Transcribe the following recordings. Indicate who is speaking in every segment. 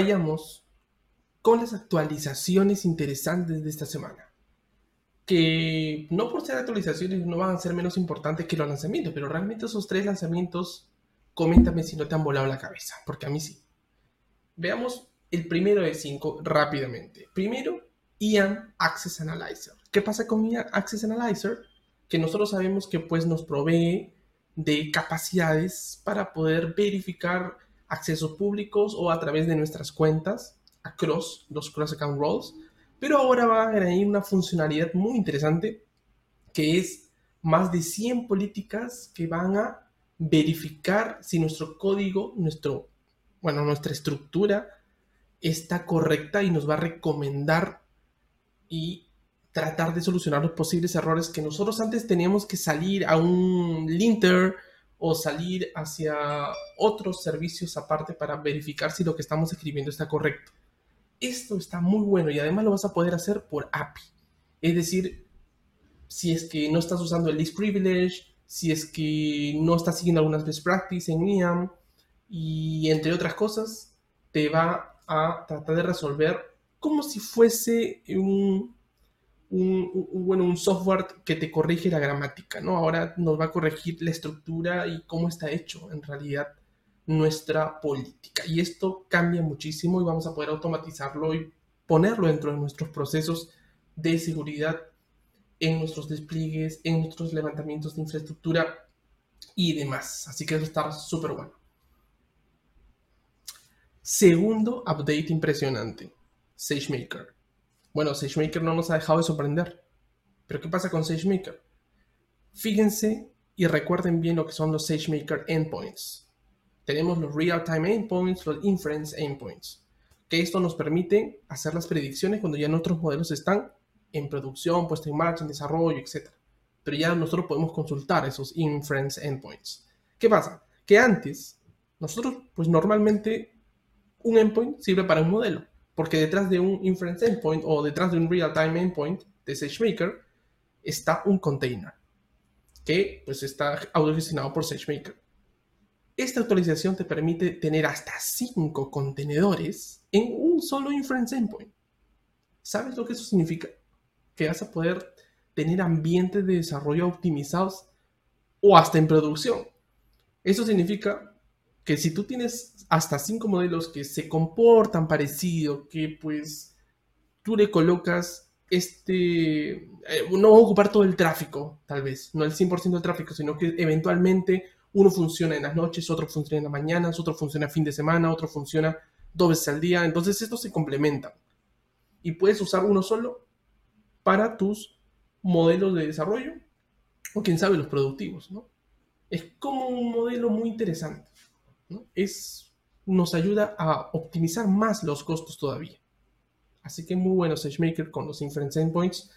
Speaker 1: vayamos con las actualizaciones interesantes de esta semana. Que no por ser actualizaciones no van a ser menos importantes que los lanzamientos, pero realmente esos tres lanzamientos, coméntame si no te han volado la cabeza, porque a mí sí. Veamos el primero de cinco rápidamente. Primero, Ian Access Analyzer. ¿Qué pasa con Ian Access Analyzer? Que nosotros sabemos que pues nos provee de capacidades para poder verificar accesos públicos o a través de nuestras cuentas across los cross account roles. Pero ahora va a añadir una funcionalidad muy interesante que es más de 100 políticas que van a verificar si nuestro código, nuestro, bueno, nuestra estructura está correcta y nos va a recomendar y tratar de solucionar los posibles errores que nosotros antes teníamos que salir a un linter o salir hacia otros servicios aparte para verificar si lo que estamos escribiendo está correcto. Esto está muy bueno y además lo vas a poder hacer por API. Es decir, si es que no estás usando el list privilege, si es que no estás siguiendo algunas best practices en IAM y entre otras cosas, te va a tratar de resolver como si fuese un un, bueno, un software que te corrige la gramática, ¿no? Ahora nos va a corregir la estructura y cómo está hecho en realidad nuestra política. Y esto cambia muchísimo y vamos a poder automatizarlo y ponerlo dentro de nuestros procesos de seguridad, en nuestros despliegues, en nuestros levantamientos de infraestructura y demás. Así que eso está súper bueno. Segundo update impresionante, SageMaker. Bueno, SageMaker no nos ha dejado de sorprender. Pero ¿qué pasa con SageMaker? Fíjense y recuerden bien lo que son los SageMaker endpoints. Tenemos los real-time endpoints, los inference endpoints. Que esto nos permite hacer las predicciones cuando ya nuestros modelos están en producción, puestos en marcha, en desarrollo, etc. Pero ya nosotros podemos consultar esos inference endpoints. ¿Qué pasa? Que antes, nosotros, pues normalmente, un endpoint sirve para un modelo. Porque detrás de un inference endpoint o detrás de un real-time endpoint de SageMaker está un container que pues está autogestionado por SageMaker. Esta actualización te permite tener hasta 5 contenedores en un solo inference endpoint. ¿Sabes lo que eso significa? Que vas a poder tener ambientes de desarrollo optimizados o hasta en producción. Eso significa que si tú tienes hasta cinco modelos que se comportan parecido, que pues tú le colocas este, eh, no va a ocupar todo el tráfico, tal vez, no el 100% del tráfico, sino que eventualmente uno funciona en las noches, otro funciona en las mañanas, otro funciona fin de semana, otro funciona dos veces al día, entonces estos se complementan. Y puedes usar uno solo para tus modelos de desarrollo o quién sabe los productivos, ¿no? Es como un modelo muy interesante es, nos ayuda a optimizar más los costos todavía. Así que muy bueno SageMaker con los inference endpoints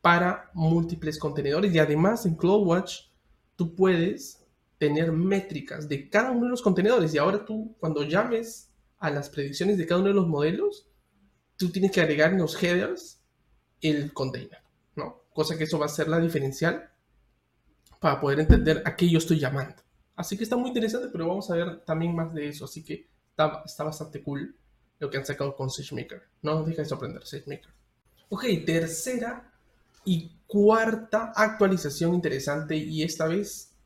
Speaker 1: para múltiples contenedores y además en CloudWatch tú puedes tener métricas de cada uno de los contenedores y ahora tú cuando llames a las predicciones de cada uno de los modelos tú tienes que agregar en los headers el container, ¿no? Cosa que eso va a ser la diferencial para poder entender a qué yo estoy llamando. Así que está muy interesante, pero vamos a ver también más de eso. Así que está, bastante cool lo que han sacado con SageMaker. No nos deja de sorprender, SageMaker. Ok, tercera y cuarta actualización interesante y esta vez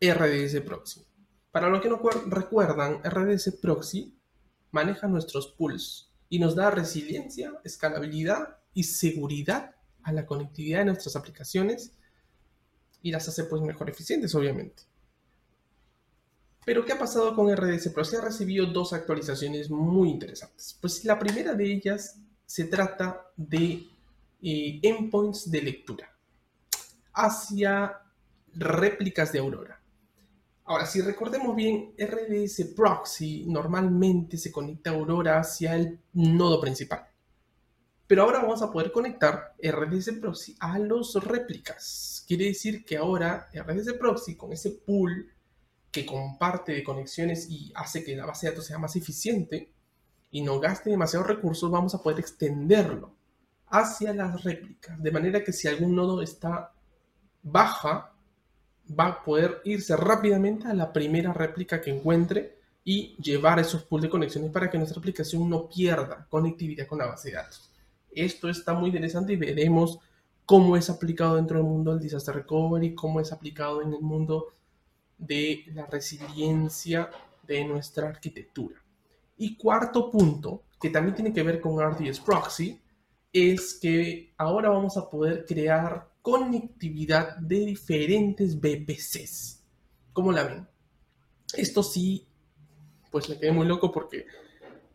Speaker 1: RDS Proxy. Para los que no recuerdan, RDS Proxy maneja nuestros pools y nos da resiliencia, escalabilidad y seguridad a la conectividad de nuestras aplicaciones y las hace pues mejor eficientes, obviamente. Pero ¿qué ha pasado con RDS Pro? Ha recibido dos actualizaciones muy interesantes. Pues la primera de ellas se trata de eh, endpoints de lectura hacia réplicas de Aurora. Ahora, si recordemos bien, RDS Proxy normalmente se conecta a Aurora hacia el nodo principal. Pero ahora vamos a poder conectar RDS Proxy a los réplicas. Quiere decir que ahora RDS Proxy con ese pool que comparte de conexiones y hace que la base de datos sea más eficiente y no gaste demasiados recursos, vamos a poder extenderlo hacia las réplicas, de manera que si algún nodo está baja, va a poder irse rápidamente a la primera réplica que encuentre y llevar esos pools de conexiones para que nuestra aplicación no pierda conectividad con la base de datos. Esto está muy interesante y veremos cómo es aplicado dentro del mundo del disaster recovery, cómo es aplicado en el mundo de la resiliencia de nuestra arquitectura. Y cuarto punto, que también tiene que ver con RDS Proxy, es que ahora vamos a poder crear conectividad de diferentes VPCs. ¿Cómo la ven? Esto sí, pues me quedé muy loco porque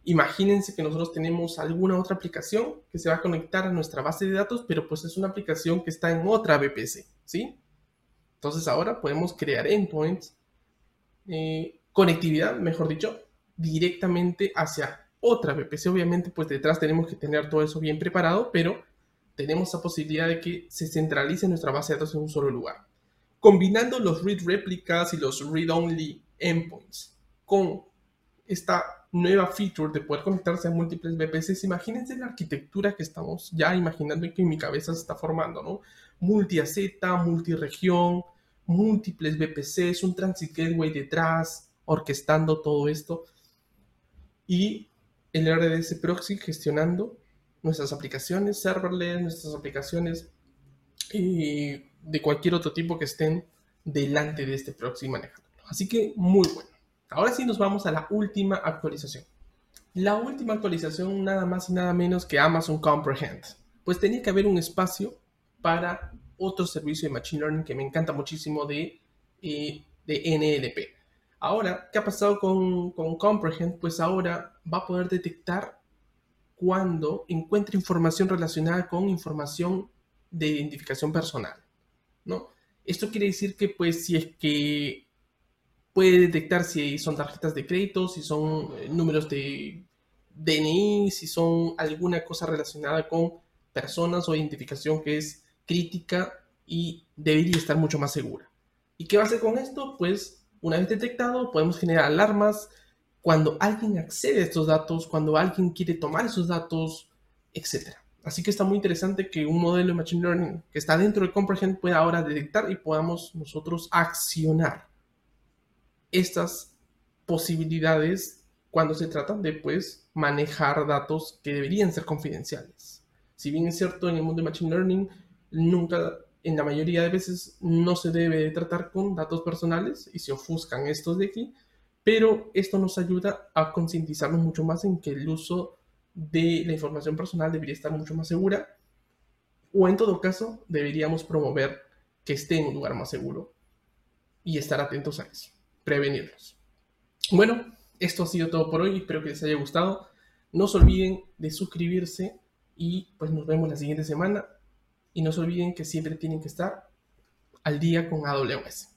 Speaker 1: imagínense que nosotros tenemos alguna otra aplicación que se va a conectar a nuestra base de datos, pero pues es una aplicación que está en otra VPC, ¿sí? Entonces ahora podemos crear endpoints, eh, conectividad, mejor dicho, directamente hacia otra VPC. Obviamente, pues detrás tenemos que tener todo eso bien preparado, pero tenemos la posibilidad de que se centralice nuestra base de datos en un solo lugar. Combinando los read replicas y los read-only endpoints con esta nueva feature de poder conectarse a múltiples VPCs, imagínense la arquitectura que estamos ya imaginando y que en mi cabeza se está formando, ¿no? Multi-región, múltiples VPCs, un transit gateway detrás, orquestando todo esto. Y el RDS proxy gestionando nuestras aplicaciones serverless, nuestras aplicaciones y de cualquier otro tipo que estén delante de este proxy manejando. Así que muy bueno. Ahora sí nos vamos a la última actualización. La última actualización nada más y nada menos que Amazon Comprehend. Pues tenía que haber un espacio para otro servicio de Machine Learning que me encanta muchísimo de, eh, de NLP. Ahora, ¿qué ha pasado con, con Comprehend? Pues ahora va a poder detectar cuando encuentre información relacionada con información de identificación personal, ¿no? Esto quiere decir que, pues, si es que puede detectar si son tarjetas de crédito, si son eh, números de DNI, si son alguna cosa relacionada con personas o identificación que es crítica y debería estar mucho más segura. ¿Y qué va a hacer con esto? Pues una vez detectado, podemos generar alarmas cuando alguien accede a estos datos, cuando alguien quiere tomar esos datos, etc. Así que está muy interesante que un modelo de Machine Learning que está dentro de Comprehend pueda ahora detectar y podamos nosotros accionar estas posibilidades cuando se trata de pues, manejar datos que deberían ser confidenciales. Si bien es cierto, en el mundo de Machine Learning nunca en la mayoría de veces no se debe tratar con datos personales y se ofuscan estos de aquí, pero esto nos ayuda a concientizarnos mucho más en que el uso de la información personal debería estar mucho más segura o en todo caso deberíamos promover que esté en un lugar más seguro y estar atentos a eso, prevenirlos. Bueno, esto ha sido todo por hoy, espero que les haya gustado. No se olviden de suscribirse y pues nos vemos la siguiente semana y no se olviden que siempre tienen que estar al día con AWS.